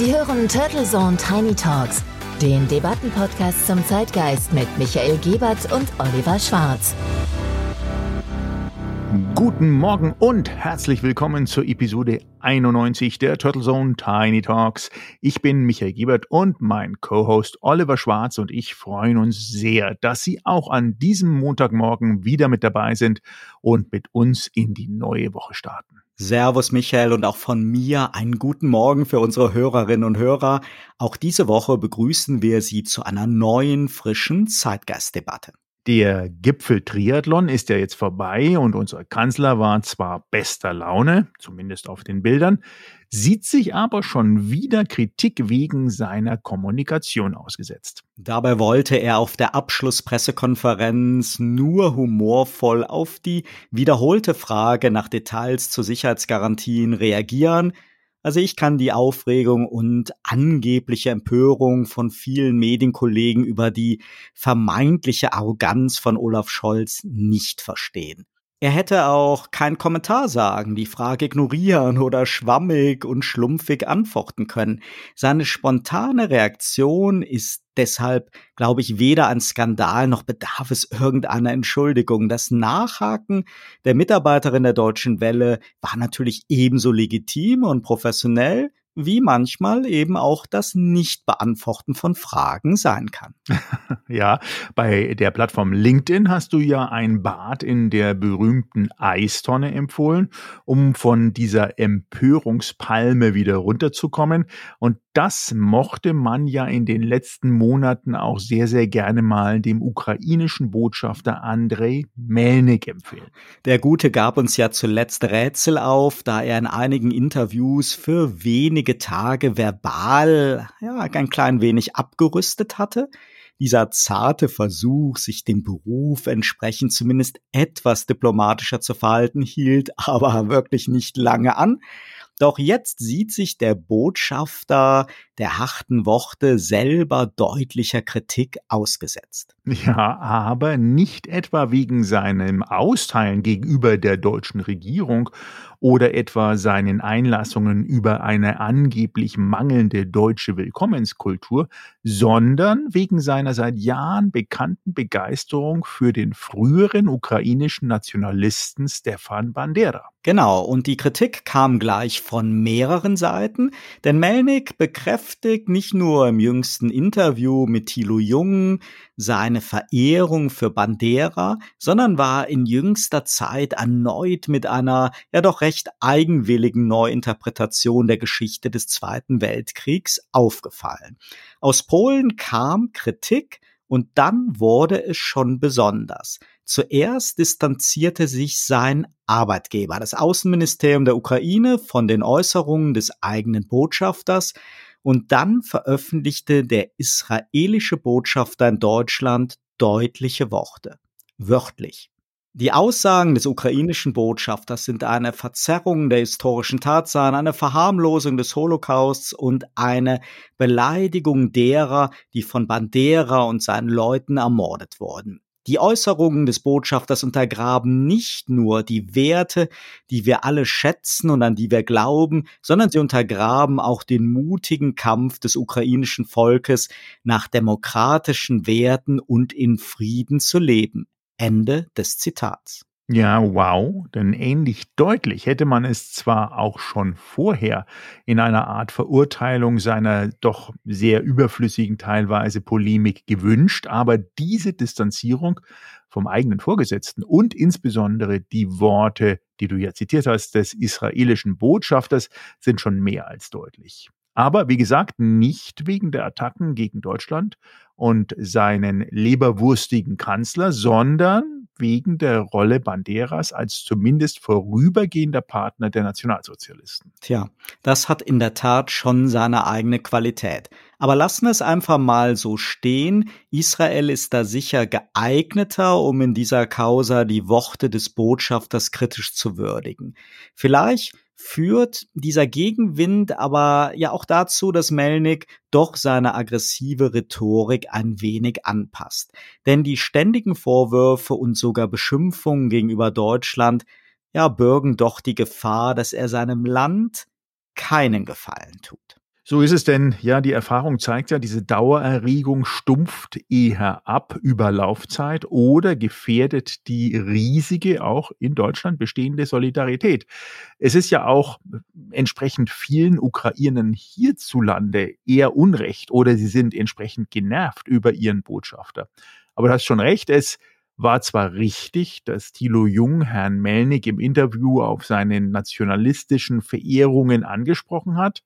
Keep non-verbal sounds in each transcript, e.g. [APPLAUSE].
Sie hören Turtle Zone Tiny Talks, den Debattenpodcast zum Zeitgeist mit Michael Gebert und Oliver Schwarz. Guten Morgen und herzlich willkommen zur Episode 91 der Turtle Zone Tiny Talks. Ich bin Michael Gebert und mein Co-Host Oliver Schwarz und ich freuen uns sehr, dass Sie auch an diesem Montagmorgen wieder mit dabei sind und mit uns in die neue Woche starten. Servus Michael und auch von mir einen guten Morgen für unsere Hörerinnen und Hörer. Auch diese Woche begrüßen wir Sie zu einer neuen, frischen Zeitgeistdebatte. Der Gipfel-Triathlon ist ja jetzt vorbei und unser Kanzler war zwar bester Laune, zumindest auf den Bildern, sieht sich aber schon wieder Kritik wegen seiner Kommunikation ausgesetzt. Dabei wollte er auf der Abschlusspressekonferenz nur humorvoll auf die wiederholte Frage nach Details zu Sicherheitsgarantien reagieren, also ich kann die Aufregung und angebliche Empörung von vielen Medienkollegen über die vermeintliche Arroganz von Olaf Scholz nicht verstehen. Er hätte auch keinen Kommentar sagen, die Frage ignorieren oder schwammig und schlumpfig antworten können. Seine spontane Reaktion ist deshalb, glaube ich, weder ein Skandal noch bedarf es irgendeiner Entschuldigung. Das Nachhaken der Mitarbeiterin der Deutschen Welle war natürlich ebenso legitim und professionell, wie manchmal eben auch das Nicht-Beantworten von Fragen sein kann. [LAUGHS] Ja, bei der Plattform LinkedIn hast du ja ein Bad in der berühmten Eistonne empfohlen, um von dieser Empörungspalme wieder runterzukommen. Und das mochte man ja in den letzten Monaten auch sehr, sehr gerne mal dem ukrainischen Botschafter Andrei Melnik empfehlen. Der Gute gab uns ja zuletzt Rätsel auf, da er in einigen Interviews für wenige Tage verbal ja, ein klein wenig abgerüstet hatte dieser zarte Versuch, sich dem Beruf entsprechend zumindest etwas diplomatischer zu verhalten, hielt aber wirklich nicht lange an. Doch jetzt sieht sich der Botschafter der harten Worte selber deutlicher Kritik ausgesetzt. Ja, aber nicht etwa wegen seinem Austeilen gegenüber der deutschen Regierung oder etwa seinen Einlassungen über eine angeblich mangelnde deutsche Willkommenskultur, sondern wegen seiner seit Jahren bekannten Begeisterung für den früheren ukrainischen Nationalisten Stefan Bandera. Genau, und die Kritik kam gleich von mehreren Seiten, denn Melnik bekräftigt nicht nur im jüngsten Interview mit Thilo Jung seine Verehrung für Bandera, sondern war in jüngster Zeit erneut mit einer ja doch recht eigenwilligen Neuinterpretation der Geschichte des Zweiten Weltkriegs aufgefallen. Aus Polen kam Kritik und dann wurde es schon besonders. Zuerst distanzierte sich sein Arbeitgeber, das Außenministerium der Ukraine, von den Äußerungen des eigenen Botschafters und dann veröffentlichte der israelische Botschafter in Deutschland deutliche Worte. Wörtlich. Die Aussagen des ukrainischen Botschafters sind eine Verzerrung der historischen Tatsachen, eine Verharmlosung des Holocausts und eine Beleidigung derer, die von Bandera und seinen Leuten ermordet wurden. Die Äußerungen des Botschafters untergraben nicht nur die Werte, die wir alle schätzen und an die wir glauben, sondern sie untergraben auch den mutigen Kampf des ukrainischen Volkes nach demokratischen Werten und in Frieden zu leben. Ende des Zitats. Ja, wow, denn ähnlich deutlich hätte man es zwar auch schon vorher in einer Art Verurteilung seiner doch sehr überflüssigen teilweise Polemik gewünscht, aber diese Distanzierung vom eigenen Vorgesetzten und insbesondere die Worte, die du ja zitiert hast, des israelischen Botschafters sind schon mehr als deutlich. Aber wie gesagt, nicht wegen der Attacken gegen Deutschland und seinen leberwurstigen Kanzler, sondern wegen der Rolle Banderas als zumindest vorübergehender Partner der Nationalsozialisten. Tja, das hat in der Tat schon seine eigene Qualität. Aber lassen wir es einfach mal so stehen. Israel ist da sicher geeigneter, um in dieser Causa die Worte des Botschafters kritisch zu würdigen. Vielleicht führt dieser Gegenwind aber ja auch dazu, dass Melnik doch seine aggressive Rhetorik ein wenig anpasst. Denn die ständigen Vorwürfe und sogar Beschimpfungen gegenüber Deutschland ja bürgen doch die Gefahr, dass er seinem Land keinen Gefallen tut. So ist es denn, ja, die Erfahrung zeigt ja, diese Dauererregung stumpft eher ab über Laufzeit oder gefährdet die riesige, auch in Deutschland bestehende Solidarität. Es ist ja auch entsprechend vielen Ukrainern hierzulande eher Unrecht oder sie sind entsprechend genervt über ihren Botschafter. Aber du hast schon recht, es war zwar richtig, dass Thilo Jung Herrn Melnik im Interview auf seine nationalistischen Verehrungen angesprochen hat,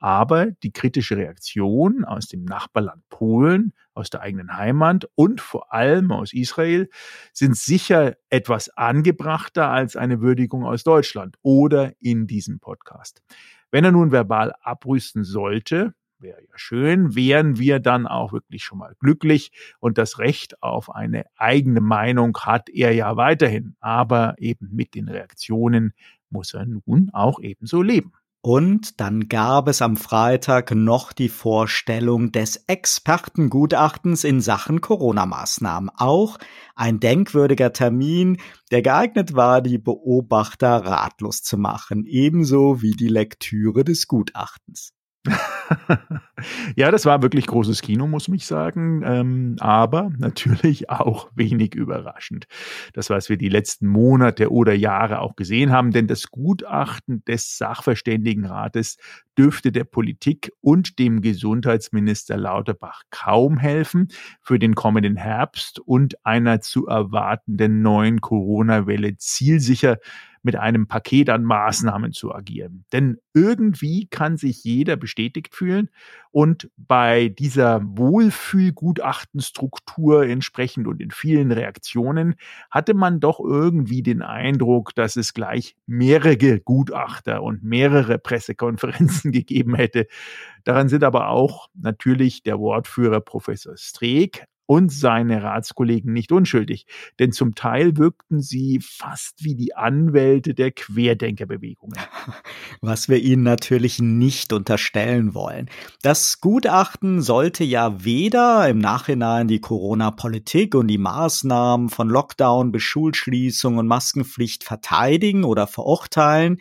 aber die kritische Reaktion aus dem Nachbarland Polen, aus der eigenen Heimat und vor allem aus Israel sind sicher etwas angebrachter als eine Würdigung aus Deutschland oder in diesem Podcast. Wenn er nun verbal abrüsten sollte, wäre ja schön, wären wir dann auch wirklich schon mal glücklich und das Recht auf eine eigene Meinung hat er ja weiterhin, aber eben mit den Reaktionen muss er nun auch ebenso leben. Und dann gab es am Freitag noch die Vorstellung des Expertengutachtens in Sachen Corona-Maßnahmen. Auch ein denkwürdiger Termin, der geeignet war, die Beobachter ratlos zu machen, ebenso wie die Lektüre des Gutachtens. [LAUGHS] ja, das war wirklich großes Kino, muss ich sagen, ähm, aber natürlich auch wenig überraschend. Das, was wir die letzten Monate oder Jahre auch gesehen haben, denn das Gutachten des Sachverständigenrates dürfte der Politik und dem Gesundheitsminister Lauterbach kaum helfen für den kommenden Herbst und einer zu erwartenden neuen Corona-Welle zielsicher mit einem Paket an Maßnahmen zu agieren. Denn irgendwie kann sich jeder bestätigt fühlen und bei dieser Wohlfühlgutachtenstruktur entsprechend und in vielen Reaktionen hatte man doch irgendwie den Eindruck, dass es gleich mehrere Gutachter und mehrere Pressekonferenzen [LAUGHS] gegeben hätte. Daran sind aber auch natürlich der Wortführer Professor Streeck und seine Ratskollegen nicht unschuldig, denn zum Teil wirkten sie fast wie die Anwälte der Querdenkerbewegungen. [LAUGHS] Was wir ihnen natürlich nicht unterstellen wollen. Das Gutachten sollte ja weder im Nachhinein die Corona-Politik und die Maßnahmen von Lockdown, Beschulschließung und Maskenpflicht verteidigen oder verurteilen,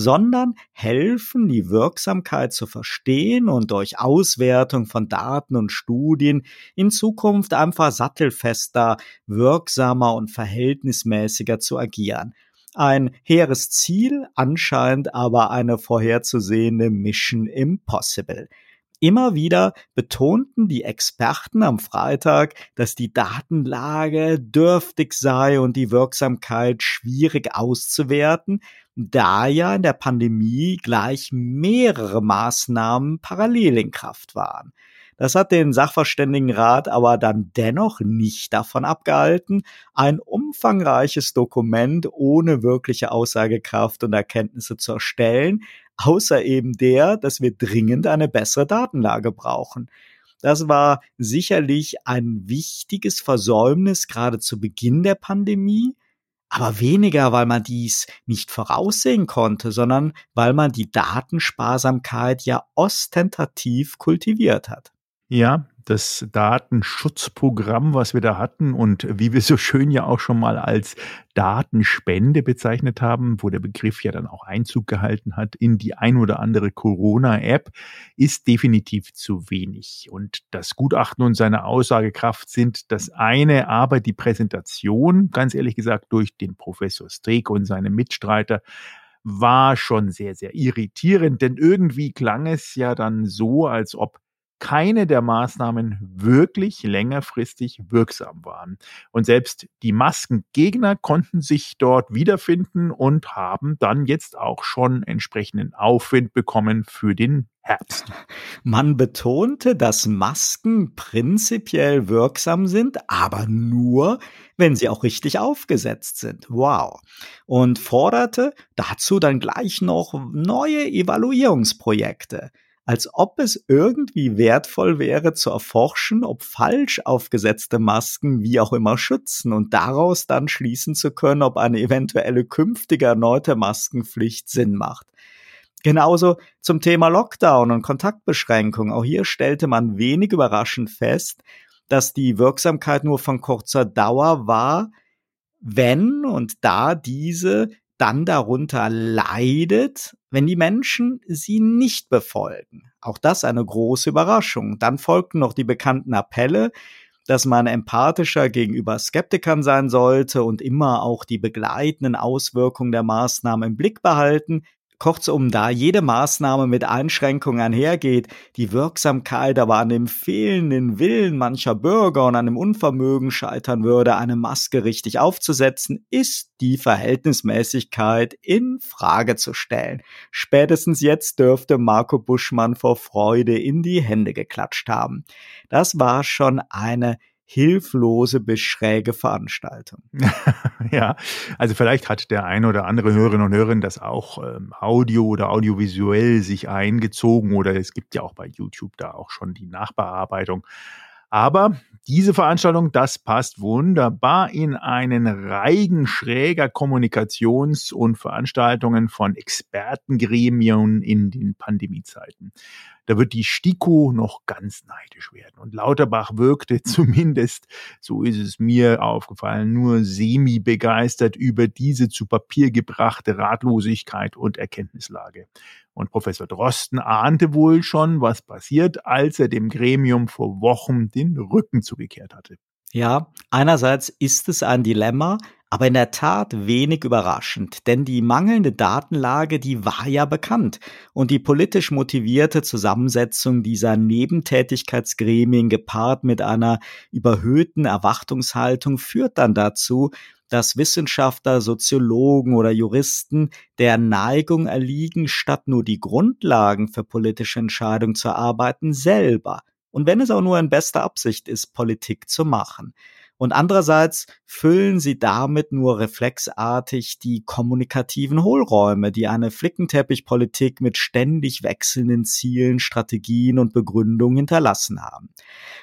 sondern helfen, die Wirksamkeit zu verstehen und durch Auswertung von Daten und Studien in Zukunft einfach sattelfester, wirksamer und verhältnismäßiger zu agieren. Ein hehres Ziel, anscheinend aber eine vorherzusehende Mission Impossible. Immer wieder betonten die Experten am Freitag, dass die Datenlage dürftig sei und die Wirksamkeit schwierig auszuwerten, da ja in der Pandemie gleich mehrere Maßnahmen parallel in Kraft waren. Das hat den Sachverständigenrat aber dann dennoch nicht davon abgehalten, ein umfangreiches Dokument ohne wirkliche Aussagekraft und Erkenntnisse zu erstellen, außer eben der, dass wir dringend eine bessere Datenlage brauchen. Das war sicherlich ein wichtiges Versäumnis gerade zu Beginn der Pandemie, aber weniger, weil man dies nicht voraussehen konnte, sondern weil man die Datensparsamkeit ja ostentativ kultiviert hat. Ja, das Datenschutzprogramm, was wir da hatten und wie wir so schön ja auch schon mal als Datenspende bezeichnet haben, wo der Begriff ja dann auch Einzug gehalten hat in die ein oder andere Corona-App, ist definitiv zu wenig. Und das Gutachten und seine Aussagekraft sind das eine, aber die Präsentation, ganz ehrlich gesagt, durch den Professor Streeck und seine Mitstreiter, war schon sehr, sehr irritierend, denn irgendwie klang es ja dann so, als ob keine der Maßnahmen wirklich längerfristig wirksam waren. Und selbst die Maskengegner konnten sich dort wiederfinden und haben dann jetzt auch schon entsprechenden Aufwind bekommen für den Herbst. [LAUGHS] Man betonte, dass Masken prinzipiell wirksam sind, aber nur, wenn sie auch richtig aufgesetzt sind. Wow. Und forderte dazu dann gleich noch neue Evaluierungsprojekte als ob es irgendwie wertvoll wäre zu erforschen, ob falsch aufgesetzte Masken wie auch immer schützen und daraus dann schließen zu können, ob eine eventuelle künftige erneute Maskenpflicht Sinn macht. Genauso zum Thema Lockdown und Kontaktbeschränkung. Auch hier stellte man wenig überraschend fest, dass die Wirksamkeit nur von kurzer Dauer war, wenn und da diese dann darunter leidet, wenn die Menschen sie nicht befolgen. Auch das eine große Überraschung. Dann folgten noch die bekannten Appelle, dass man empathischer gegenüber Skeptikern sein sollte und immer auch die begleitenden Auswirkungen der Maßnahmen im Blick behalten. Kurzum, da jede Maßnahme mit Einschränkungen einhergeht, die Wirksamkeit aber an dem fehlenden Willen mancher Bürger und an dem Unvermögen scheitern würde, eine Maske richtig aufzusetzen, ist die Verhältnismäßigkeit in Frage zu stellen. Spätestens jetzt dürfte Marco Buschmann vor Freude in die Hände geklatscht haben. Das war schon eine hilflose bis schräge Veranstaltung. [LAUGHS] ja, also vielleicht hat der eine oder andere Hörerin und Hörerin das auch ähm, audio oder audiovisuell sich eingezogen oder es gibt ja auch bei YouTube da auch schon die Nachbearbeitung. Aber diese Veranstaltung, das passt wunderbar in einen Reigen schräger Kommunikations- und Veranstaltungen von Expertengremien in den Pandemiezeiten. Da wird die STIKO noch ganz neidisch werden. Und Lauterbach wirkte [LAUGHS] zumindest, so ist es mir aufgefallen, nur semi begeistert über diese zu Papier gebrachte Ratlosigkeit und Erkenntnislage. Und Professor Drosten ahnte wohl schon, was passiert, als er dem Gremium vor Wochen den Rücken zugekehrt hatte. Ja, einerseits ist es ein Dilemma, aber in der Tat wenig überraschend, denn die mangelnde Datenlage, die war ja bekannt und die politisch motivierte Zusammensetzung dieser Nebentätigkeitsgremien gepaart mit einer überhöhten Erwartungshaltung führt dann dazu, dass Wissenschaftler, Soziologen oder Juristen der Neigung erliegen, statt nur die Grundlagen für politische Entscheidungen zu erarbeiten, selber und wenn es auch nur in bester Absicht ist, Politik zu machen. Und andererseits füllen sie damit nur reflexartig die kommunikativen Hohlräume, die eine Flickenteppichpolitik mit ständig wechselnden Zielen, Strategien und Begründungen hinterlassen haben.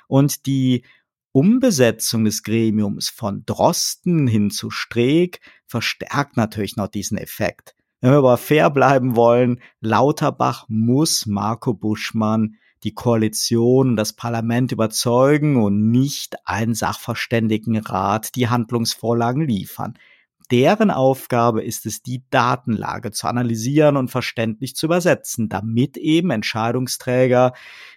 Und die Umbesetzung des Gremiums von Drosten hin zu Streeck verstärkt natürlich noch diesen Effekt. Wenn wir aber fair bleiben wollen, Lauterbach muss Marco Buschmann die Koalition, das Parlament überzeugen und nicht ein Sachverständigenrat die Handlungsvorlagen liefern. Deren Aufgabe ist es, die Datenlage zu analysieren und verständlich zu übersetzen, damit eben Entscheidungsträger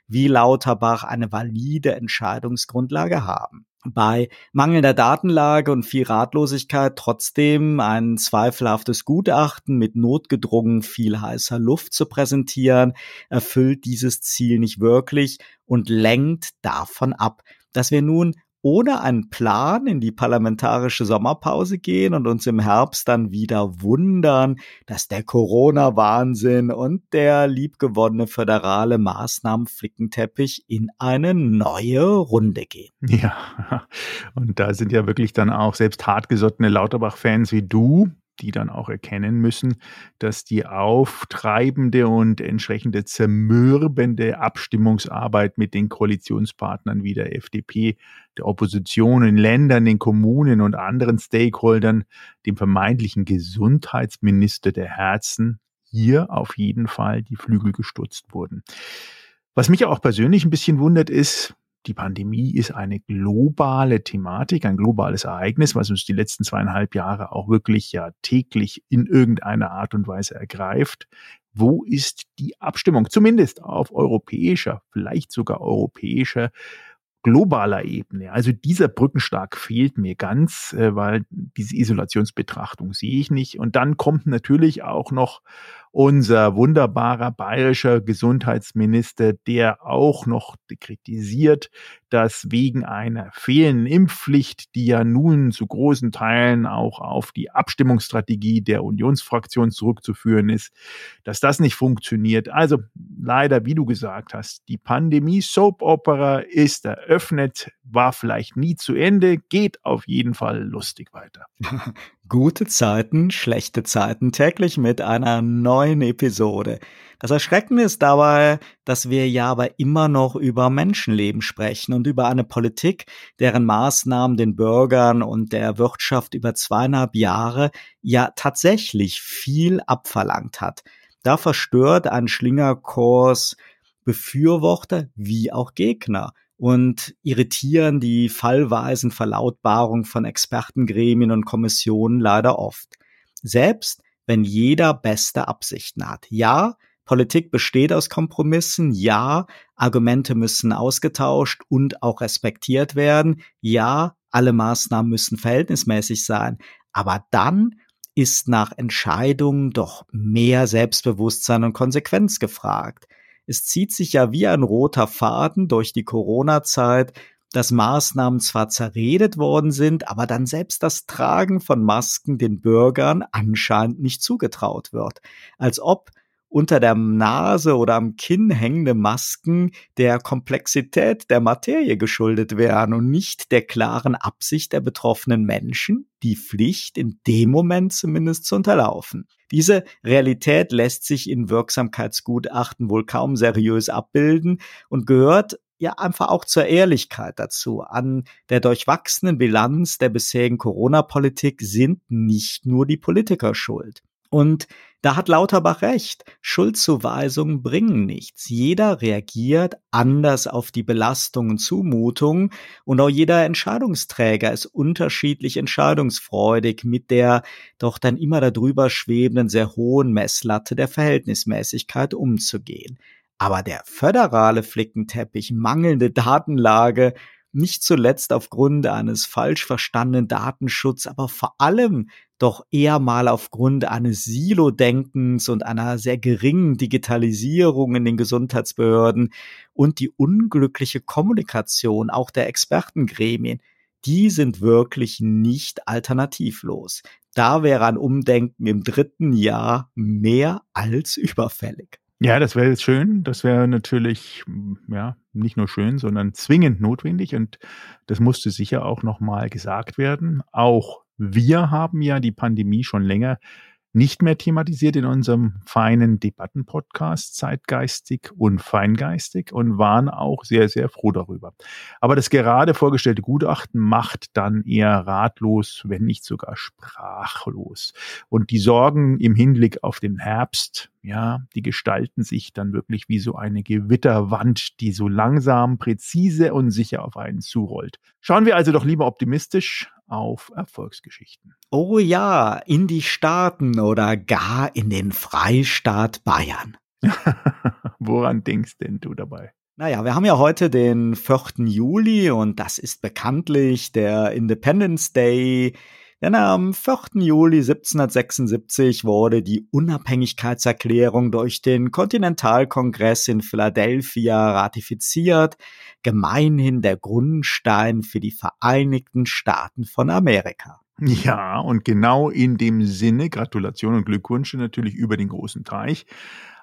wie Lauterbach eine valide Entscheidungsgrundlage haben bei mangelnder Datenlage und viel Ratlosigkeit trotzdem ein zweifelhaftes Gutachten mit notgedrungen viel heißer Luft zu präsentieren, erfüllt dieses Ziel nicht wirklich und lenkt davon ab, dass wir nun ohne einen Plan in die parlamentarische Sommerpause gehen und uns im Herbst dann wieder wundern, dass der Corona-Wahnsinn und der liebgewonnene föderale Maßnahmen-Flickenteppich in eine neue Runde gehen. [LAUGHS] Ja, und da sind ja wirklich dann auch selbst hartgesottene Lauterbach-Fans wie du, die dann auch erkennen müssen, dass die auftreibende und entsprechende zermürbende Abstimmungsarbeit mit den Koalitionspartnern wie der FDP, der Opposition in Ländern, den Kommunen und anderen Stakeholdern, dem vermeintlichen Gesundheitsminister der Herzen, hier auf jeden Fall die Flügel gestutzt wurden. Was mich auch persönlich ein bisschen wundert, ist, die Pandemie ist eine globale Thematik, ein globales Ereignis, was uns die letzten zweieinhalb Jahre auch wirklich ja täglich in irgendeiner Art und Weise ergreift. Wo ist die Abstimmung? Zumindest auf europäischer, vielleicht sogar europäischer globaler Ebene. Also dieser Brückenschlag fehlt mir ganz, äh, weil diese Isolationsbetrachtung sehe ich nicht. Und dann kommt natürlich auch noch unser wunderbarer bayerischer Gesundheitsminister, der auch noch kritisiert, dass wegen einer fehlenden Impfpflicht, die ja nun zu großen Teilen auch auf die Abstimmungsstrategie der Unionsfraktion zurückzuführen ist, dass das nicht funktioniert. Also leider, wie du gesagt hast, die Pandemie Soap Opera ist eröffnet, war vielleicht nie zu Ende, geht auf jeden Fall lustig weiter. [LAUGHS] Gute Zeiten, schlechte Zeiten täglich mit einer neuen Episode. Das Erschreckende ist dabei, dass wir ja aber immer noch über Menschenleben sprechen und über eine Politik, deren Maßnahmen den Bürgern und der Wirtschaft über zweieinhalb Jahre ja tatsächlich viel abverlangt hat. Da verstört ein Schlingerkurs Befürworter wie auch Gegner und irritieren die fallweisen Verlautbarungen von Expertengremien und Kommissionen leider oft. Selbst wenn jeder beste Absichten hat. Ja, Politik besteht aus Kompromissen. Ja, Argumente müssen ausgetauscht und auch respektiert werden. Ja, alle Maßnahmen müssen verhältnismäßig sein. Aber dann ist nach Entscheidungen doch mehr Selbstbewusstsein und Konsequenz gefragt. Es zieht sich ja wie ein roter Faden durch die Corona-Zeit, dass Maßnahmen zwar zerredet worden sind, aber dann selbst das Tragen von Masken den Bürgern anscheinend nicht zugetraut wird. Als ob unter der Nase oder am Kinn hängende Masken der Komplexität der Materie geschuldet wären und nicht der klaren Absicht der betroffenen Menschen, die Pflicht in dem Moment zumindest zu unterlaufen. Diese Realität lässt sich in Wirksamkeitsgutachten wohl kaum seriös abbilden und gehört ja einfach auch zur Ehrlichkeit dazu. An der durchwachsenen Bilanz der bisherigen Corona-Politik sind nicht nur die Politiker schuld. Und da hat Lauterbach recht. Schuldzuweisungen bringen nichts. Jeder reagiert anders auf die Belastungen und Zumutungen und auch jeder Entscheidungsträger ist unterschiedlich entscheidungsfreudig mit der doch dann immer darüber schwebenden sehr hohen Messlatte der Verhältnismäßigkeit umzugehen. Aber der föderale Flickenteppich, mangelnde Datenlage, nicht zuletzt aufgrund eines falsch verstandenen Datenschutz, aber vor allem doch eher mal aufgrund eines Silo-Denkens und einer sehr geringen Digitalisierung in den Gesundheitsbehörden und die unglückliche Kommunikation auch der Expertengremien, die sind wirklich nicht alternativlos. Da wäre ein Umdenken im dritten Jahr mehr als überfällig. Ja, das wäre schön. Das wäre natürlich, ja, nicht nur schön, sondern zwingend notwendig. Und das musste sicher auch nochmal gesagt werden. Auch wir haben ja die Pandemie schon länger nicht mehr thematisiert in unserem feinen Debattenpodcast Zeitgeistig und Feingeistig und waren auch sehr, sehr froh darüber. Aber das gerade vorgestellte Gutachten macht dann eher ratlos, wenn nicht sogar sprachlos. Und die Sorgen im Hinblick auf den Herbst, ja, die gestalten sich dann wirklich wie so eine Gewitterwand, die so langsam, präzise und sicher auf einen zurollt. Schauen wir also doch lieber optimistisch auf Erfolgsgeschichten. Oh ja, in die Staaten oder gar in den Freistaat Bayern. [LAUGHS] Woran denkst denn du dabei? Naja, wir haben ja heute den 4. Juli und das ist bekanntlich der Independence Day denn am 4. Juli 1776 wurde die Unabhängigkeitserklärung durch den Kontinentalkongress in Philadelphia ratifiziert, gemeinhin der Grundstein für die Vereinigten Staaten von Amerika. Ja, und genau in dem Sinne, Gratulation und Glückwünsche natürlich über den großen Teich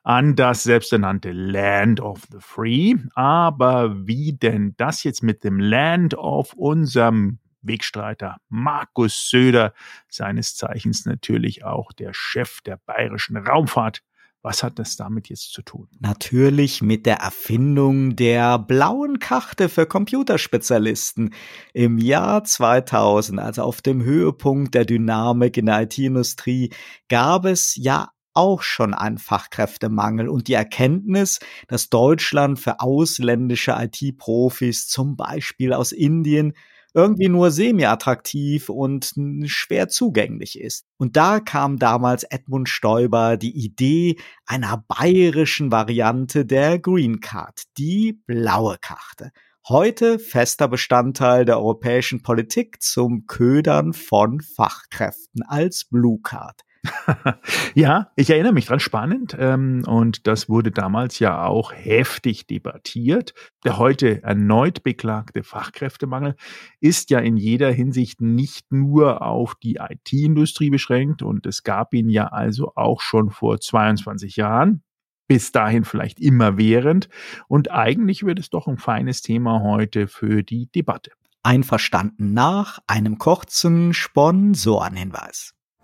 an das selbsternannte Land of the Free. Aber wie denn das jetzt mit dem Land of unserem Wegstreiter Markus Söder, seines Zeichens natürlich auch der Chef der bayerischen Raumfahrt. Was hat das damit jetzt zu tun? Natürlich mit der Erfindung der blauen Karte für Computerspezialisten. Im Jahr 2000, also auf dem Höhepunkt der Dynamik in der IT-Industrie, gab es ja auch schon einen Fachkräftemangel und die Erkenntnis, dass Deutschland für ausländische IT-Profis, zum Beispiel aus Indien, irgendwie nur semi-attraktiv und schwer zugänglich ist. Und da kam damals Edmund Stoiber die Idee einer bayerischen Variante der Green Card, die blaue Karte. Heute fester Bestandteil der europäischen Politik zum Ködern von Fachkräften als Blue Card. [LAUGHS] ja, ich erinnere mich dran, spannend. Ähm, und das wurde damals ja auch heftig debattiert. Der heute erneut beklagte Fachkräftemangel ist ja in jeder Hinsicht nicht nur auf die IT-Industrie beschränkt und es gab ihn ja also auch schon vor 22 Jahren. Bis dahin vielleicht immerwährend. Und eigentlich wird es doch ein feines Thema heute für die Debatte. Einverstanden nach einem kurzen Sponsorenhinweis.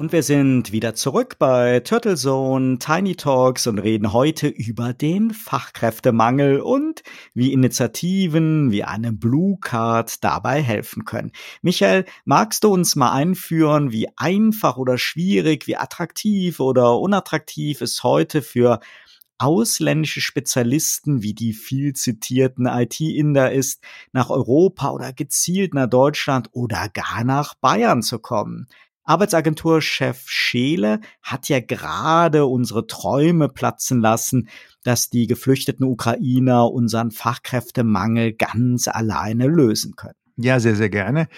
Und wir sind wieder zurück bei Turtle Zone, Tiny Talks und reden heute über den Fachkräftemangel und wie Initiativen wie eine Blue Card dabei helfen können. Michael, magst du uns mal einführen, wie einfach oder schwierig, wie attraktiv oder unattraktiv es heute für ausländische Spezialisten wie die viel zitierten IT-Inder ist, nach Europa oder gezielt nach Deutschland oder gar nach Bayern zu kommen. Arbeitsagenturchef Scheele hat ja gerade unsere Träume platzen lassen, dass die geflüchteten Ukrainer unseren Fachkräftemangel ganz alleine lösen können. Ja, sehr, sehr gerne.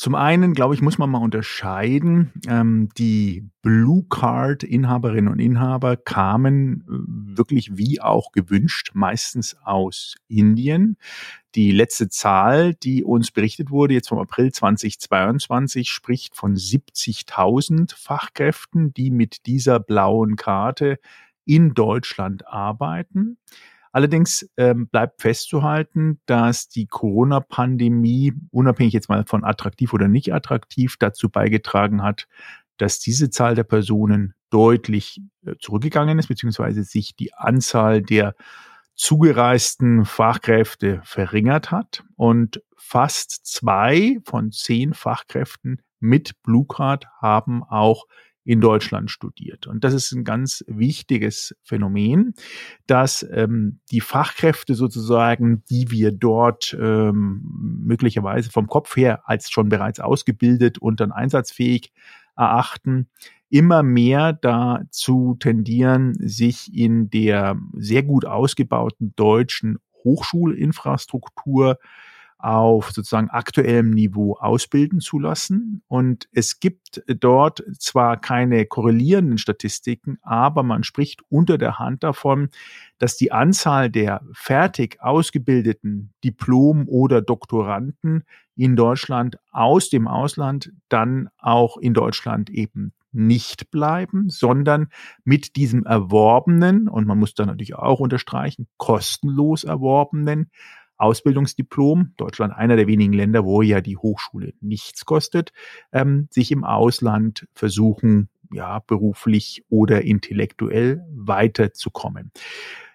Zum einen, glaube ich, muss man mal unterscheiden. Ähm, die Blue Card Inhaberinnen und Inhaber kamen äh, wirklich wie auch gewünscht, meistens aus Indien. Die letzte Zahl, die uns berichtet wurde, jetzt vom April 2022, spricht von 70.000 Fachkräften, die mit dieser blauen Karte in Deutschland arbeiten. Allerdings ähm, bleibt festzuhalten, dass die Corona-Pandemie, unabhängig jetzt mal von attraktiv oder nicht attraktiv, dazu beigetragen hat, dass diese Zahl der Personen deutlich äh, zurückgegangen ist, beziehungsweise sich die Anzahl der zugereisten Fachkräfte verringert hat und fast zwei von zehn Fachkräften mit Blue Card haben auch in Deutschland studiert. Und das ist ein ganz wichtiges Phänomen, dass ähm, die Fachkräfte sozusagen, die wir dort ähm, möglicherweise vom Kopf her als schon bereits ausgebildet und dann einsatzfähig erachten, immer mehr dazu tendieren, sich in der sehr gut ausgebauten deutschen Hochschulinfrastruktur auf sozusagen aktuellem Niveau ausbilden zu lassen. Und es gibt dort zwar keine korrelierenden Statistiken, aber man spricht unter der Hand davon, dass die Anzahl der fertig ausgebildeten Diplom- oder Doktoranden in Deutschland aus dem Ausland dann auch in Deutschland eben nicht bleiben, sondern mit diesem erworbenen, und man muss da natürlich auch unterstreichen, kostenlos erworbenen Ausbildungsdiplom, Deutschland einer der wenigen Länder, wo ja die Hochschule nichts kostet, ähm, sich im Ausland versuchen, ja, beruflich oder intellektuell weiterzukommen.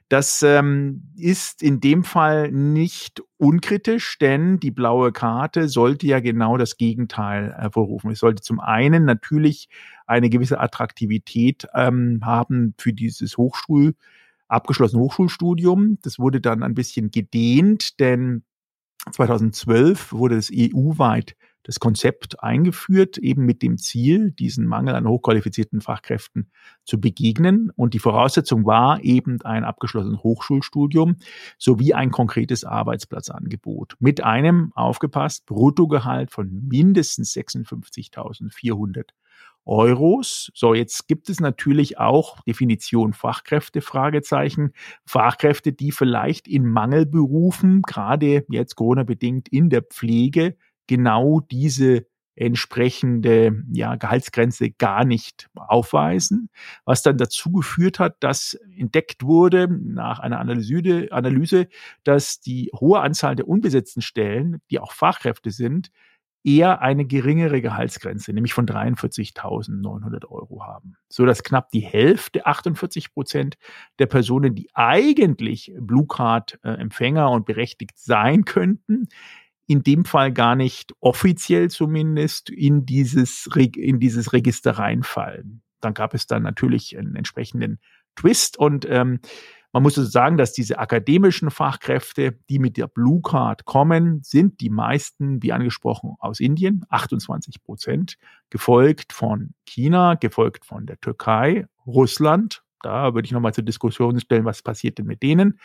Das ähm, ist in dem Fall nicht unkritisch, denn die blaue Karte sollte ja genau das Gegenteil hervorrufen. Es sollte zum einen natürlich eine gewisse Attraktivität ähm, haben für dieses Hochschul abgeschlossene Hochschulstudium. Das wurde dann ein bisschen gedehnt, denn 2012 wurde es EU-weit das Konzept eingeführt, eben mit dem Ziel, diesen Mangel an hochqualifizierten Fachkräften zu begegnen. Und die Voraussetzung war eben ein abgeschlossenes Hochschulstudium sowie ein konkretes Arbeitsplatzangebot mit einem, aufgepasst, Bruttogehalt von mindestens 56.400 Euros. So, jetzt gibt es natürlich auch Definition Fachkräfte, Fragezeichen. Fachkräfte, die vielleicht in Mangelberufen, gerade jetzt Corona-bedingt in der Pflege, genau diese entsprechende ja, Gehaltsgrenze gar nicht aufweisen, was dann dazu geführt hat, dass entdeckt wurde nach einer Analyse, Analyse, dass die hohe Anzahl der unbesetzten Stellen, die auch Fachkräfte sind, eher eine geringere Gehaltsgrenze, nämlich von 43.900 Euro haben, so dass knapp die Hälfte, 48 Prozent der Personen, die eigentlich Blue Card äh, Empfänger und berechtigt sein könnten, in dem Fall gar nicht offiziell zumindest in dieses, in dieses Register reinfallen. Dann gab es dann natürlich einen entsprechenden Twist und ähm, man muss also sagen, dass diese akademischen Fachkräfte, die mit der Blue Card kommen, sind die meisten, wie angesprochen, aus Indien, 28 Prozent, gefolgt von China, gefolgt von der Türkei, Russland. Da würde ich nochmal zur Diskussion stellen, was passiert denn mit denen.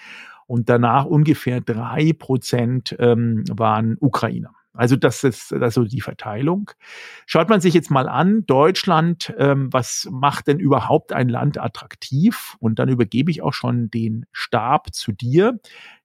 Und danach ungefähr drei Prozent ähm, waren Ukrainer. Also das ist, das ist so die Verteilung. Schaut man sich jetzt mal an, Deutschland, ähm, was macht denn überhaupt ein Land attraktiv? Und dann übergebe ich auch schon den Stab zu dir.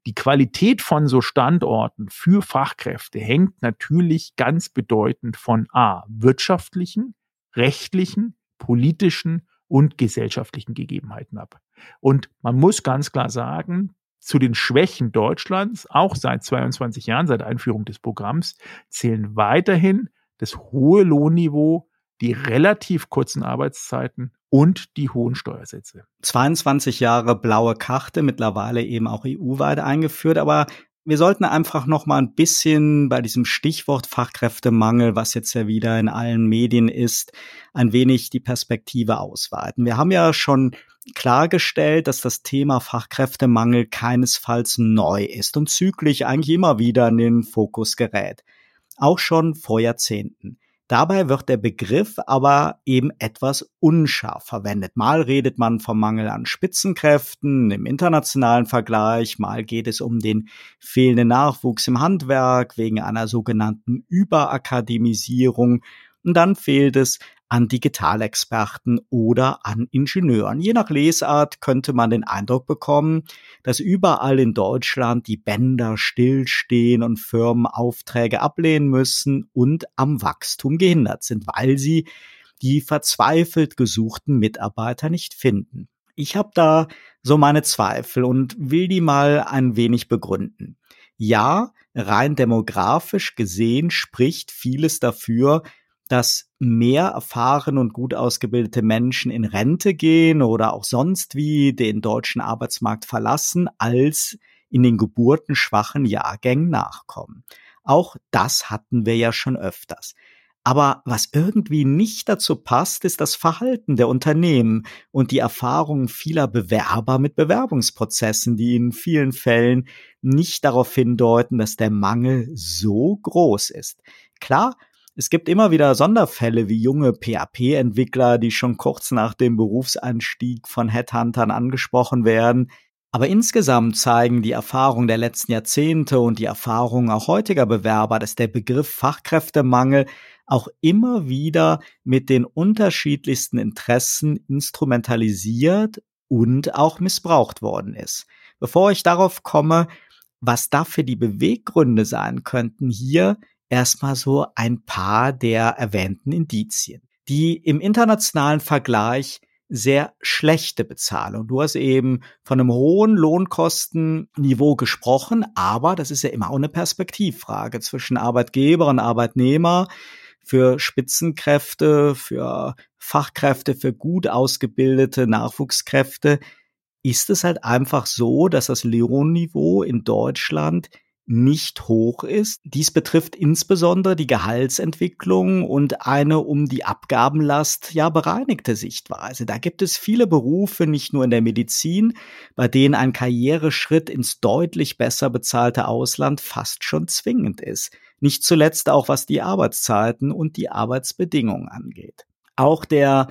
Die Qualität von so Standorten für Fachkräfte hängt natürlich ganz bedeutend von A, wirtschaftlichen, rechtlichen, politischen und gesellschaftlichen Gegebenheiten ab. Und man muss ganz klar sagen, zu den Schwächen Deutschlands, auch seit 22 Jahren, seit Einführung des Programms, zählen weiterhin das hohe Lohnniveau, die relativ kurzen Arbeitszeiten und die hohen Steuersätze. 22 Jahre blaue Karte, mittlerweile eben auch EU-weit eingeführt, aber wir sollten einfach noch mal ein bisschen bei diesem Stichwort Fachkräftemangel, was jetzt ja wieder in allen Medien ist, ein wenig die Perspektive ausweiten. Wir haben ja schon klargestellt, dass das Thema Fachkräftemangel keinesfalls neu ist und zyklisch eigentlich immer wieder in den Fokus gerät. Auch schon vor Jahrzehnten. Dabei wird der Begriff aber eben etwas unscharf verwendet. Mal redet man vom Mangel an Spitzenkräften im internationalen Vergleich, mal geht es um den fehlenden Nachwuchs im Handwerk wegen einer sogenannten Überakademisierung und dann fehlt es an Digitalexperten oder an Ingenieuren. Je nach Lesart könnte man den Eindruck bekommen, dass überall in Deutschland die Bänder stillstehen und Firmen Aufträge ablehnen müssen und am Wachstum gehindert sind, weil sie die verzweifelt gesuchten Mitarbeiter nicht finden. Ich habe da so meine Zweifel und will die mal ein wenig begründen. Ja, rein demografisch gesehen spricht vieles dafür, dass mehr erfahrene und gut ausgebildete Menschen in Rente gehen oder auch sonst wie den deutschen Arbeitsmarkt verlassen, als in den geburtenschwachen Jahrgängen nachkommen. Auch das hatten wir ja schon öfters. Aber was irgendwie nicht dazu passt, ist das Verhalten der Unternehmen und die Erfahrungen vieler Bewerber mit Bewerbungsprozessen, die in vielen Fällen nicht darauf hindeuten, dass der Mangel so groß ist. Klar, es gibt immer wieder Sonderfälle wie junge PHP-Entwickler, die schon kurz nach dem Berufsanstieg von Headhuntern angesprochen werden. Aber insgesamt zeigen die Erfahrungen der letzten Jahrzehnte und die Erfahrungen auch heutiger Bewerber, dass der Begriff Fachkräftemangel auch immer wieder mit den unterschiedlichsten Interessen instrumentalisiert und auch missbraucht worden ist. Bevor ich darauf komme, was dafür die Beweggründe sein könnten, hier erstmal so ein paar der erwähnten Indizien. Die im internationalen Vergleich sehr schlechte Bezahlung. Du hast eben von einem hohen Lohnkostenniveau gesprochen, aber das ist ja immer auch eine Perspektivfrage zwischen Arbeitgeber und Arbeitnehmer für Spitzenkräfte, für Fachkräfte, für gut ausgebildete Nachwuchskräfte. Ist es halt einfach so, dass das Lohnniveau in Deutschland nicht hoch ist. Dies betrifft insbesondere die Gehaltsentwicklung und eine um die Abgabenlast ja bereinigte Sichtweise. Da gibt es viele Berufe, nicht nur in der Medizin, bei denen ein Karriereschritt ins deutlich besser bezahlte Ausland fast schon zwingend ist. Nicht zuletzt auch was die Arbeitszeiten und die Arbeitsbedingungen angeht. Auch der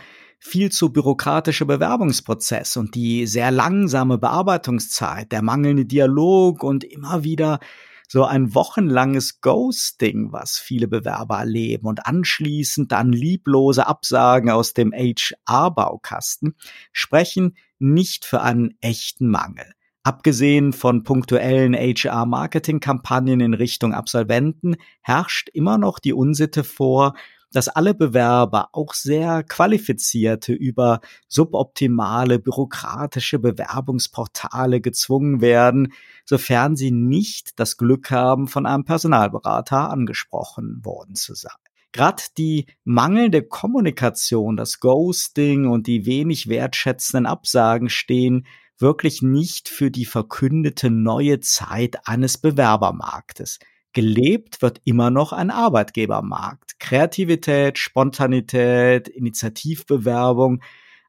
viel zu bürokratische Bewerbungsprozess und die sehr langsame Bearbeitungszeit, der mangelnde Dialog und immer wieder so ein wochenlanges Ghosting, was viele Bewerber erleben und anschließend dann lieblose Absagen aus dem HR-Baukasten, sprechen nicht für einen echten Mangel. Abgesehen von punktuellen HR-Marketing-Kampagnen in Richtung Absolventen herrscht immer noch die Unsitte vor, dass alle Bewerber, auch sehr qualifizierte, über suboptimale bürokratische Bewerbungsportale gezwungen werden, sofern sie nicht das Glück haben, von einem Personalberater angesprochen worden zu sein. Gerade die mangelnde Kommunikation, das Ghosting und die wenig wertschätzenden Absagen stehen wirklich nicht für die verkündete neue Zeit eines Bewerbermarktes. Gelebt wird immer noch ein Arbeitgebermarkt. Kreativität, Spontanität, Initiativbewerbung,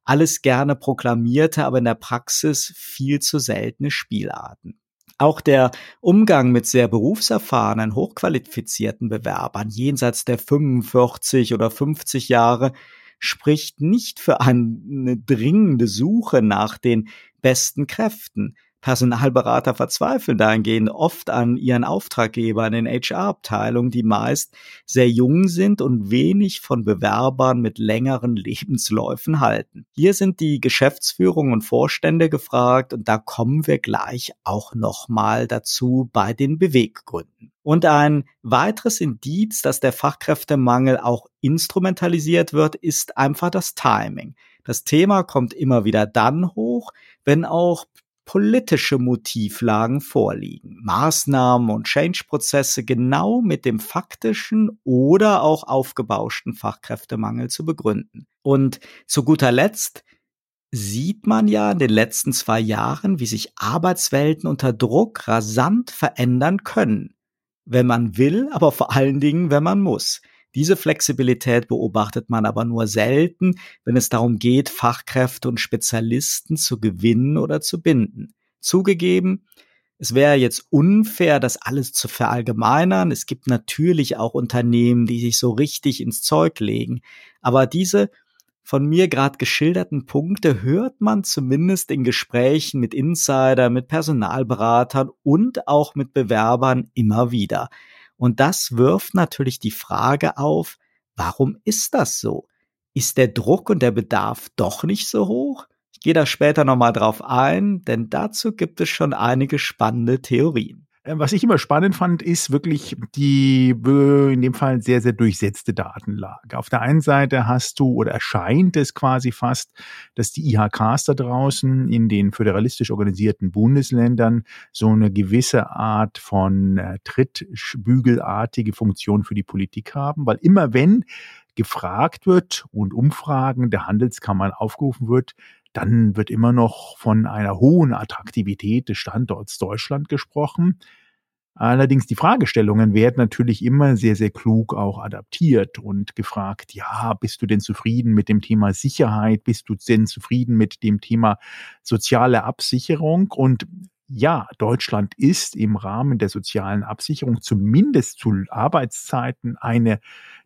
alles gerne proklamierte, aber in der Praxis viel zu seltene Spielarten. Auch der Umgang mit sehr berufserfahrenen, hochqualifizierten Bewerbern jenseits der 45 oder 50 Jahre spricht nicht für eine dringende Suche nach den besten Kräften. Personalberater verzweifeln dahingehend oft an ihren Auftraggebern in HR-Abteilungen, die meist sehr jung sind und wenig von Bewerbern mit längeren [LAUGHS] Lebensläufen halten. Hier sind die Geschäftsführung und Vorstände gefragt und da kommen wir gleich auch nochmal dazu bei den Beweggründen. Und ein weiteres Indiz, dass der Fachkräftemangel auch instrumentalisiert wird, ist einfach das Timing. Das Thema kommt immer wieder dann hoch, wenn auch politische Motivlagen vorliegen. Maßnahmen und Change-Prozesse genau mit dem faktischen oder auch aufgebauschten Fachkräftemangel zu begründen. Und zu guter Letzt sieht man ja in den letzten zwei Jahren, wie sich Arbeitswelten unter Druck rasant verändern können. Wenn man will, aber vor allen Dingen, wenn man muss. Diese Flexibilität beobachtet man aber nur selten, wenn es darum geht, Fachkräfte und Spezialisten zu gewinnen oder zu binden. Zugegeben, es wäre jetzt unfair, das alles zu verallgemeinern. Es gibt natürlich auch Unternehmen, die sich so richtig ins Zeug legen. Aber diese von mir gerade geschilderten Punkte hört man zumindest in Gesprächen mit Insider, mit Personalberatern und auch mit Bewerbern immer wieder. Und das wirft natürlich die Frage auf, warum ist das so? Ist der Druck und der Bedarf doch nicht so hoch? Ich gehe da später nochmal drauf ein, denn dazu gibt es schon einige spannende Theorien. Äh, was ich immer spannend fand, ist wirklich die in dem Fall sehr, sehr durchsetzte Datenlage. Auf der einen Seite hast du oder erscheint es quasi fast, dass die IHKs da draußen in den föderalistisch organisierten Bundesländern so eine gewisse Art von äh, trittbügelartige Funktion für die Politik haben, weil immer wenn gefragt wird und Umfragen der Handelskammern aufgerufen wird, dann wird immer noch von einer hohen Attraktivität des Standorts Deutschland gesprochen. Allerdings die Fragestellungen werden natürlich immer sehr, sehr klug auch adaptiert und gefragt, ja, bist du denn zufrieden mit dem Thema Sicherheit? Bist du denn zufrieden mit dem Thema soziale Absicherung? Und ja, Deutschland ist im Rahmen der sozialen Absicherung zumindest zu Arbeitszeiten eine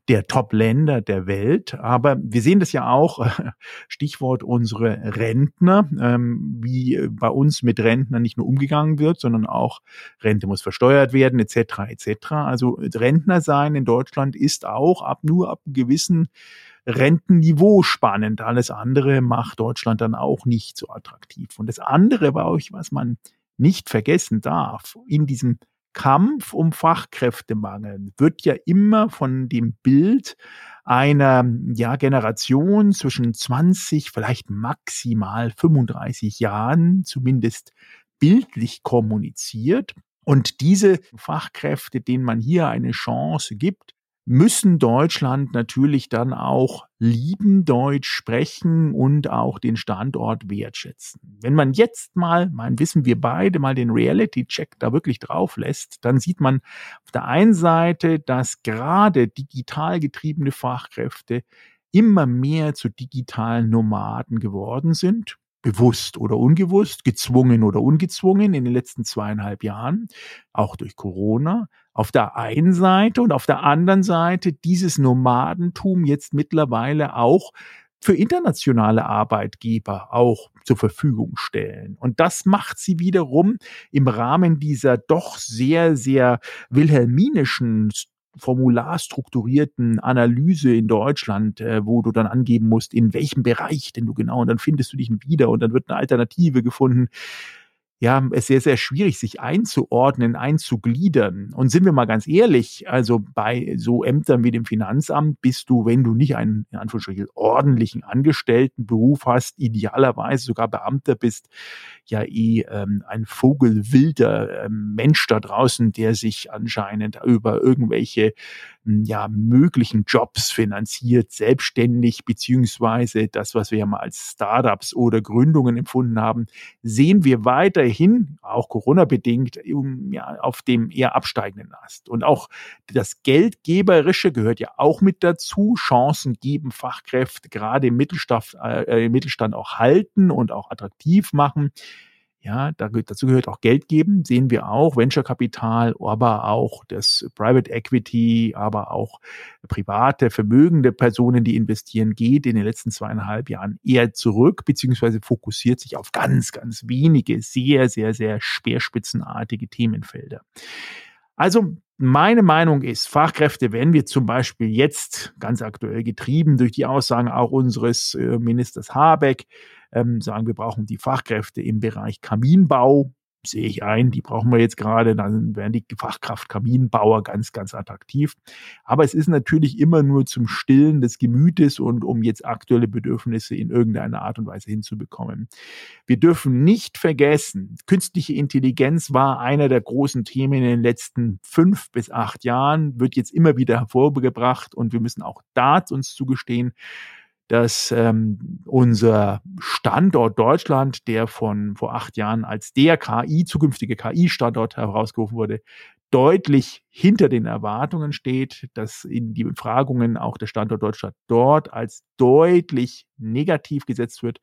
der Top-Länder der Welt. Aber wir sehen das ja auch, [LAUGHS] Stichwort unsere Rentner, ähm, wie bei uns mit Rentnern nicht nur umgegangen wird, sondern auch Rente muss versteuert werden, etc. etc. Also Rentner sein in Deutschland ist auch ab nur ab einem gewissen Rentenniveau spannend. Alles andere macht Deutschland dann auch nicht so attraktiv. Und das andere war auch, was man nicht vergessen darf, in diesem Kampf um Fachkräftemangel wird ja immer von dem Bild einer ja, Generation zwischen 20, vielleicht maximal 35 Jahren zumindest bildlich kommuniziert. Und diese Fachkräfte, denen man hier eine Chance gibt, müssen Deutschland natürlich dann auch lieben, Deutsch sprechen und auch den Standort wertschätzen. Wenn man jetzt mal, mein wissen wir beide, mal den Reality-Check da wirklich drauf lässt, dann sieht man auf der einen Seite, dass gerade digital getriebene Fachkräfte immer mehr zu digitalen Nomaden geworden sind bewusst oder ungewusst, gezwungen oder ungezwungen in den letzten zweieinhalb Jahren, auch durch Corona. Auf der einen Seite und auf der anderen Seite dieses Nomadentum jetzt mittlerweile auch für internationale Arbeitgeber auch zur Verfügung stellen. Und das macht sie wiederum im Rahmen dieser doch sehr, sehr wilhelminischen formularstrukturierten Analyse in Deutschland, äh, wo du dann angeben musst, in welchem Bereich denn du genau, und dann findest du dich wieder und dann wird eine Alternative gefunden ja, es sehr, sehr schwierig, sich einzuordnen, einzugliedern. Und sind wir mal ganz ehrlich, also bei so Ämtern wie dem Finanzamt bist du, wenn du nicht einen, in Anführungsstrichen, ordentlichen Angestelltenberuf hast, idealerweise sogar Beamter bist, ja eh ähm, ein vogelwilder ähm, Mensch da draußen, der sich anscheinend über irgendwelche ja, möglichen Jobs finanziert, selbstständig, beziehungsweise das, was wir ja mal als Startups oder Gründungen empfunden haben, sehen wir weiter weiterhin, auch Corona-bedingt, ja, auf dem eher absteigenden Ast. Und auch das Geldgeberische gehört ja auch mit dazu. Chancen geben, Fachkräfte gerade im Mittelstand, äh, im Mittelstand auch halten und auch attraktiv machen. Ja, dazu gehört auch Geld geben, sehen wir auch, Venture-Kapital, aber auch das Private Equity, aber auch private, vermögende Personen, die investieren, geht in den letzten zweieinhalb Jahren eher zurück, beziehungsweise fokussiert sich auf ganz, ganz wenige, sehr, sehr, sehr speerspitzenartige Themenfelder. Also meine Meinung ist, Fachkräfte, wenn wir zum Beispiel jetzt ganz aktuell getrieben durch die Aussagen auch unseres äh, Ministers Habeck, ähm, sagen, wir brauchen die Fachkräfte im Bereich Kaminbau, sehe ich ein, die brauchen wir jetzt gerade, dann wären die Fachkraft Kaminbauer ganz, ganz attraktiv. Aber es ist natürlich immer nur zum Stillen des Gemütes und um jetzt aktuelle Bedürfnisse in irgendeiner Art und Weise hinzubekommen. Wir dürfen nicht vergessen, künstliche Intelligenz war einer der großen Themen in den letzten fünf bis acht Jahren, wird jetzt immer wieder hervorgebracht und wir müssen auch da uns zugestehen, dass ähm, unser Standort Deutschland, der von vor acht Jahren als der KI, zukünftige KI-Standort herausgerufen wurde, deutlich hinter den Erwartungen steht, dass in die Befragungen auch der Standort Deutschland dort als deutlich negativ gesetzt wird.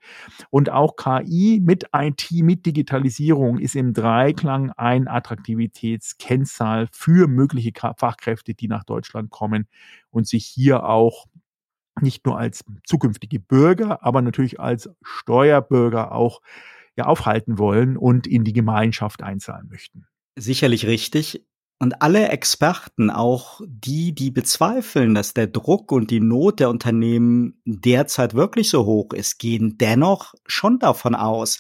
Und auch KI mit IT, mit Digitalisierung ist im Dreiklang ein Attraktivitätskennzahl für mögliche Fachkräfte, die nach Deutschland kommen und sich hier auch nicht nur als zukünftige Bürger, aber natürlich als Steuerbürger auch ja, aufhalten wollen und in die Gemeinschaft einzahlen möchten. Sicherlich richtig. Und alle Experten, auch die, die bezweifeln, dass der Druck und die Not der Unternehmen derzeit wirklich so hoch ist, gehen dennoch schon davon aus,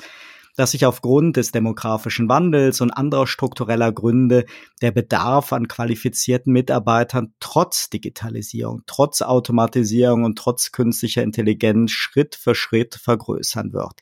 dass sich aufgrund des demografischen Wandels und anderer struktureller Gründe der Bedarf an qualifizierten Mitarbeitern trotz Digitalisierung, trotz Automatisierung und trotz künstlicher Intelligenz Schritt für Schritt vergrößern wird.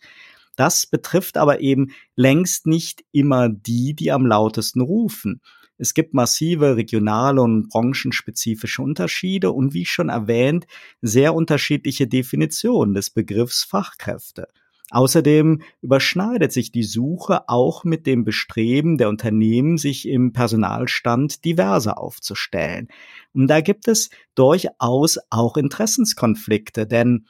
Das betrifft aber eben längst nicht immer die, die am lautesten rufen. Es gibt massive regionale und branchenspezifische Unterschiede und wie schon erwähnt, sehr unterschiedliche Definitionen des Begriffs Fachkräfte. Außerdem überschneidet sich die Suche auch mit dem Bestreben der Unternehmen, sich im Personalstand diverser aufzustellen. Und da gibt es durchaus auch Interessenskonflikte, denn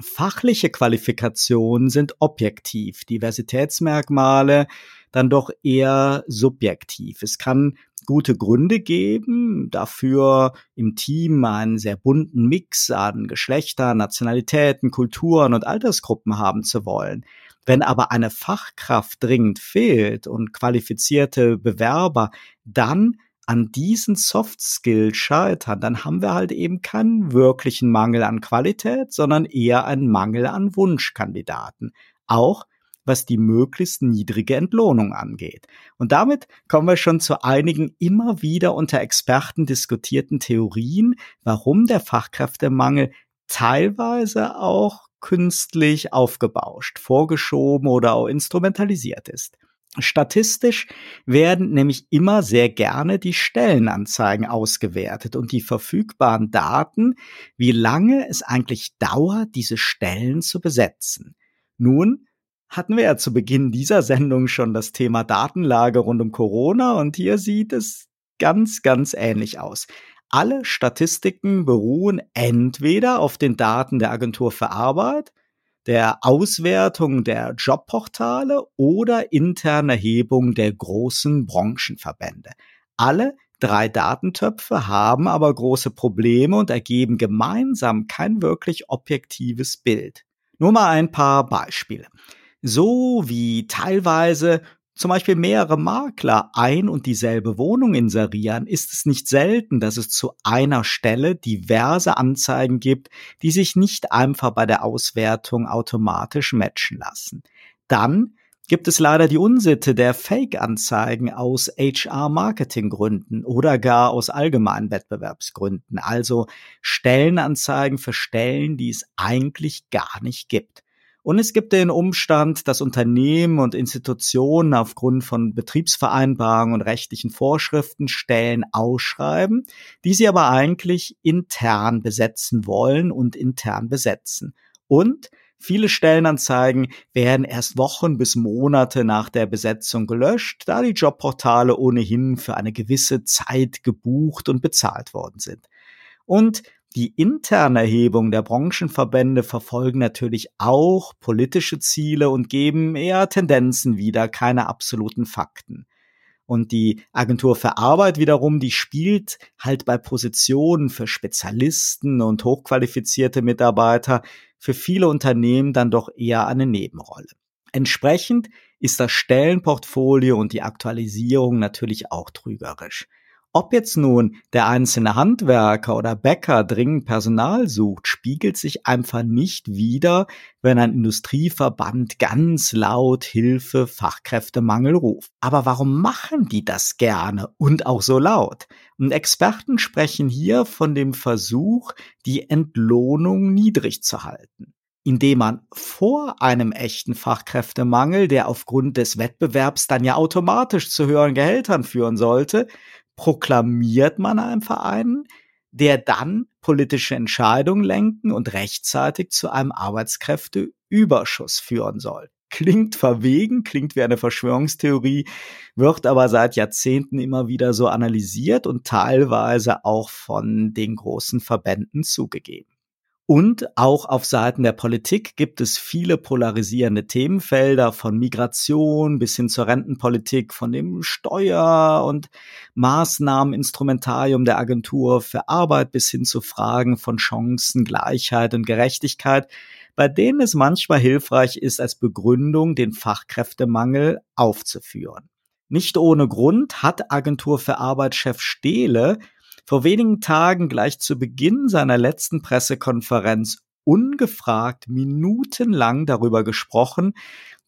fachliche Qualifikationen sind objektiv, Diversitätsmerkmale dann doch eher subjektiv. Es kann gute Gründe geben, dafür im Team einen sehr bunten Mix an Geschlechter, Nationalitäten, Kulturen und Altersgruppen haben zu wollen. Wenn aber eine Fachkraft dringend fehlt und qualifizierte Bewerber dann an diesen Soft Skills scheitern, dann haben wir halt eben keinen wirklichen Mangel an Qualität, sondern eher einen Mangel an Wunschkandidaten. Auch was die möglichst niedrige Entlohnung angeht. Und damit kommen wir schon zu einigen immer wieder unter Experten diskutierten Theorien, warum der Fachkräftemangel teilweise auch künstlich aufgebauscht, vorgeschoben oder auch instrumentalisiert ist. Statistisch werden nämlich immer sehr gerne die Stellenanzeigen ausgewertet und die verfügbaren Daten, wie lange es eigentlich dauert, diese Stellen zu besetzen. Nun hatten wir ja zu Beginn dieser Sendung schon das Thema Datenlage rund um Corona und hier sieht es ganz, ganz ähnlich aus. Alle Statistiken beruhen entweder auf den Daten der Agentur für Arbeit, der Auswertung der Jobportale oder interner Erhebung der großen Branchenverbände. Alle drei Datentöpfe haben aber große Probleme und ergeben gemeinsam kein wirklich objektives Bild. Nur mal ein paar Beispiele so wie teilweise zum Beispiel mehrere Makler ein und dieselbe Wohnung inserieren, ist es nicht selten, dass es zu einer Stelle diverse Anzeigen gibt, die sich nicht einfach bei der Auswertung automatisch matchen lassen. Dann gibt es leider die Unsitte der Fake-Anzeigen aus HR-Marketing-Gründen oder gar aus allgemeinen Wettbewerbsgründen, also Stellenanzeigen für Stellen, die es eigentlich gar nicht gibt. Und es gibt den Umstand, dass Unternehmen und Institutionen aufgrund von Betriebsvereinbarungen und rechtlichen Vorschriften Stellen ausschreiben, die sie aber eigentlich intern besetzen wollen und intern besetzen. Und Viele Stellenanzeigen werden erst Wochen bis Monate nach der Besetzung gelöscht, da die Jobportale ohnehin für eine gewisse Zeit gebucht und bezahlt worden sind. Und die interne Erhebung der Branchenverbände verfolgen natürlich auch politische Ziele und geben eher Tendenzen wieder, keine absoluten Fakten. Und die Agentur für Arbeit wiederum, die spielt halt bei Positionen für Spezialisten und hochqualifizierte Mitarbeiter für viele Unternehmen dann doch eher eine Nebenrolle. Entsprechend ist das Stellenportfolio und die Aktualisierung natürlich auch trügerisch. Ob jetzt nun der einzelne Handwerker oder Bäcker dringend Personal sucht, spiegelt sich einfach nicht wider, wenn ein Industrieverband ganz laut Hilfe, Fachkräftemangel ruft. Aber warum machen die das gerne und auch so laut? Und Experten sprechen hier von dem Versuch, die Entlohnung niedrig zu halten indem man vor einem echten Fachkräftemangel, der aufgrund des Wettbewerbs dann ja automatisch zu höheren Gehältern führen sollte, proklamiert man einen Verein, der dann politische Entscheidungen lenken und rechtzeitig zu einem Arbeitskräfteüberschuss führen soll. Klingt verwegen, klingt wie eine Verschwörungstheorie, wird aber seit Jahrzehnten immer wieder so analysiert und teilweise auch von den großen Verbänden zugegeben. Und auch auf Seiten der Politik gibt es viele polarisierende Themenfelder von Migration bis hin zur Rentenpolitik, von dem Steuer- und Maßnahmeninstrumentarium der Agentur für Arbeit bis hin zu Fragen von Chancen, Gleichheit und Gerechtigkeit, bei denen es manchmal hilfreich ist, als Begründung den Fachkräftemangel aufzuführen. Nicht ohne Grund hat Agentur für Arbeit-Chef Stehle vor wenigen Tagen gleich zu Beginn seiner letzten Pressekonferenz ungefragt minutenlang darüber gesprochen,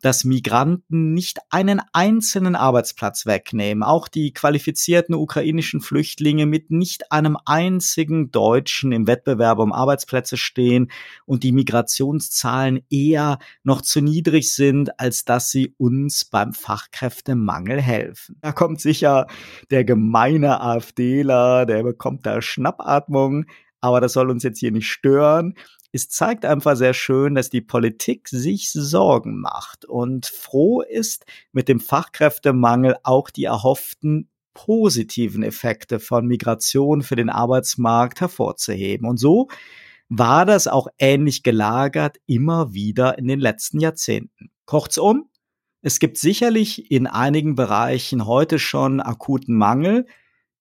dass Migranten nicht einen einzelnen Arbeitsplatz wegnehmen. Auch die qualifizierten ukrainischen Flüchtlinge mit nicht einem einzigen Deutschen im Wettbewerb um Arbeitsplätze stehen und die Migrationszahlen eher noch zu niedrig sind, als dass sie uns beim Fachkräftemangel helfen. Da kommt sicher der gemeine AfDler, der bekommt da Schnappatmung, aber das soll uns jetzt hier nicht stören es zeigt einfach sehr schön, dass die Politik sich Sorgen macht und froh ist, mit dem Fachkräftemangel auch die erhofften positiven Effekte von Migration für den Arbeitsmarkt hervorzuheben. Und so war das auch ähnlich gelagert immer wieder in den letzten Jahrzehnten. Kurzum, es gibt sicherlich in einigen Bereichen heute schon akuten Mangel.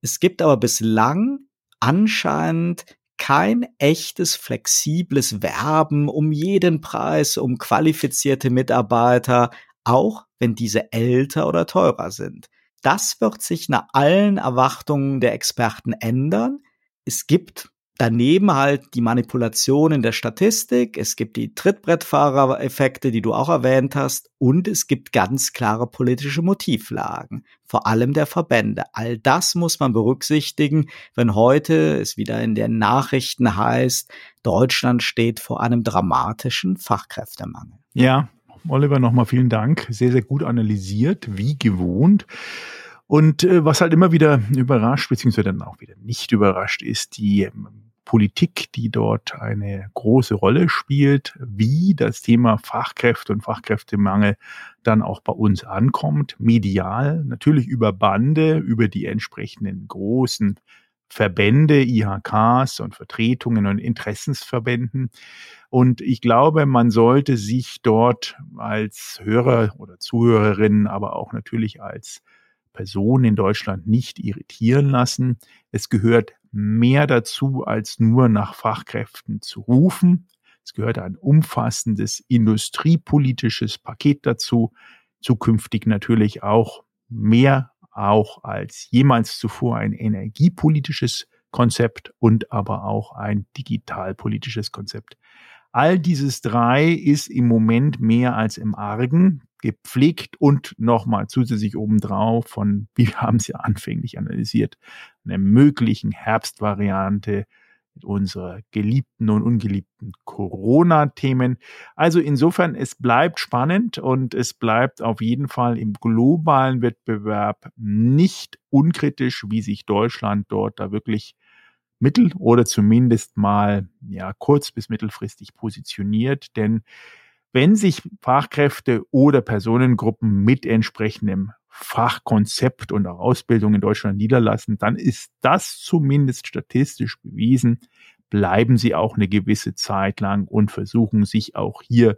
Es gibt aber bislang anscheinend kein echtes, flexibles Werben um jeden Preis, um qualifizierte Mitarbeiter, auch wenn diese älter oder teurer sind. Das wird sich nach allen Erwartungen der Experten ändern. Es gibt daneben halt die Manipulation in der Statistik, es gibt die Trittbrettfahrereffekte, die du auch erwähnt hast, und es gibt ganz klare politische Motivlagen, vor allem der Verbände. All das muss man berücksichtigen, wenn heute es wieder in den Nachrichten heißt, Deutschland steht vor einem dramatischen Fachkräftemangel. Ja, Oliver, nochmal vielen Dank. Sehr, sehr gut analysiert, wie gewohnt. Und äh, was halt immer wieder überrascht, beziehungsweise dann auch wieder nicht überrascht, ist die ähm, Politik, die dort eine große Rolle spielt, wie das Thema Fachkräfte und Fachkräftemangel dann auch bei uns ankommt, medial, natürlich über Bande, über die entsprechenden großen Verbände, IHKs und Vertretungen und Interessensverbänden. Und ich glaube, man sollte sich dort als Hörer oder Zuhörerin, aber auch natürlich als Person in Deutschland nicht irritieren lassen. Es gehört mehr dazu, als nur nach Fachkräften zu rufen. Es gehört ein umfassendes industriepolitisches Paket dazu, zukünftig natürlich auch mehr auch als jemals zuvor ein energiepolitisches Konzept und aber auch ein digitalpolitisches Konzept. All dieses drei ist im Moment mehr als im Argen gepflegt und nochmal zusätzlich obendrauf von, [LAUGHS] wie wir haben es ja anfänglich analysiert, einer möglichen Herbstvariante unserer geliebten und ungeliebten Corona-Themen. Also insofern, es bleibt spannend und es bleibt auf jeden Fall im globalen Wettbewerb nicht unkritisch, wie sich Deutschland dort da wirklich mittel- oder zumindest mal ja kurz- bis mittelfristig positioniert. Denn wenn sich Fachkräfte oder Personengruppen mit entsprechendem Fachkonzept und auch Ausbildung in Deutschland niederlassen, dann ist das zumindest statistisch bewiesen, bleiben sie auch eine gewisse Zeit lang und versuchen sich auch hier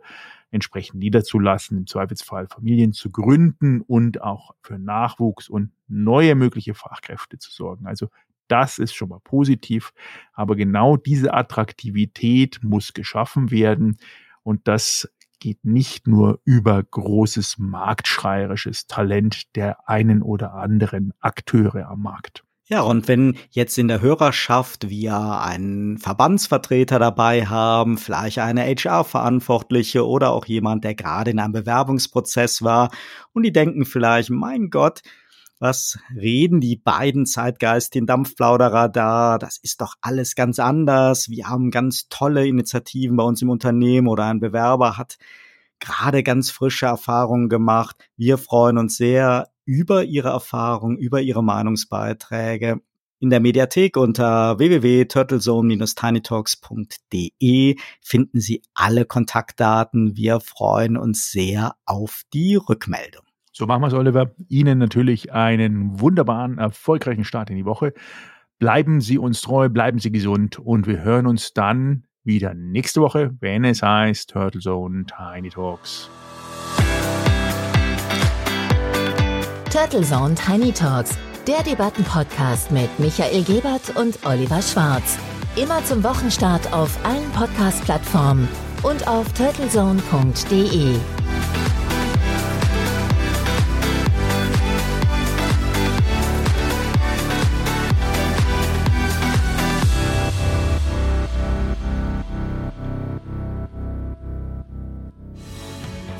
entsprechend niederzulassen, im Zweifelsfall Familien zu gründen und auch für Nachwuchs und neue mögliche Fachkräfte zu sorgen. Also das ist schon mal positiv. Aber genau diese Attraktivität muss geschaffen werden. Und das geht nicht nur über großes marktschreierisches Talent der einen oder anderen Akteure am Markt. Ja, und wenn jetzt in der Hörerschaft wir einen Verbandsvertreter dabei haben, vielleicht eine HR-Verantwortliche oder auch jemand, der gerade in einem Bewerbungsprozess war und die denken vielleicht, mein Gott, was reden die beiden Zeitgeist, den Dampfplauderer da? Das ist doch alles ganz anders. Wir haben ganz tolle Initiativen bei uns im Unternehmen oder ein Bewerber hat gerade ganz frische Erfahrungen gemacht. Wir freuen uns sehr über Ihre Erfahrungen, über Ihre Meinungsbeiträge. In der Mediathek unter www.turtlezone-tinytalks.de finden Sie alle Kontaktdaten. Wir freuen uns sehr auf die Rückmeldung. So machen wir es, Oliver. Ihnen natürlich einen wunderbaren, erfolgreichen Start in die Woche. Bleiben Sie uns treu, bleiben Sie gesund und wir hören uns dann wieder nächste Woche, wenn es heißt Turtle Zone Tiny Talks. Turtle Zone Tiny Talks, der Debattenpodcast mit Michael Gebert und Oliver Schwarz. Immer zum Wochenstart auf allen Podcast-Plattformen und auf turtlezone.de.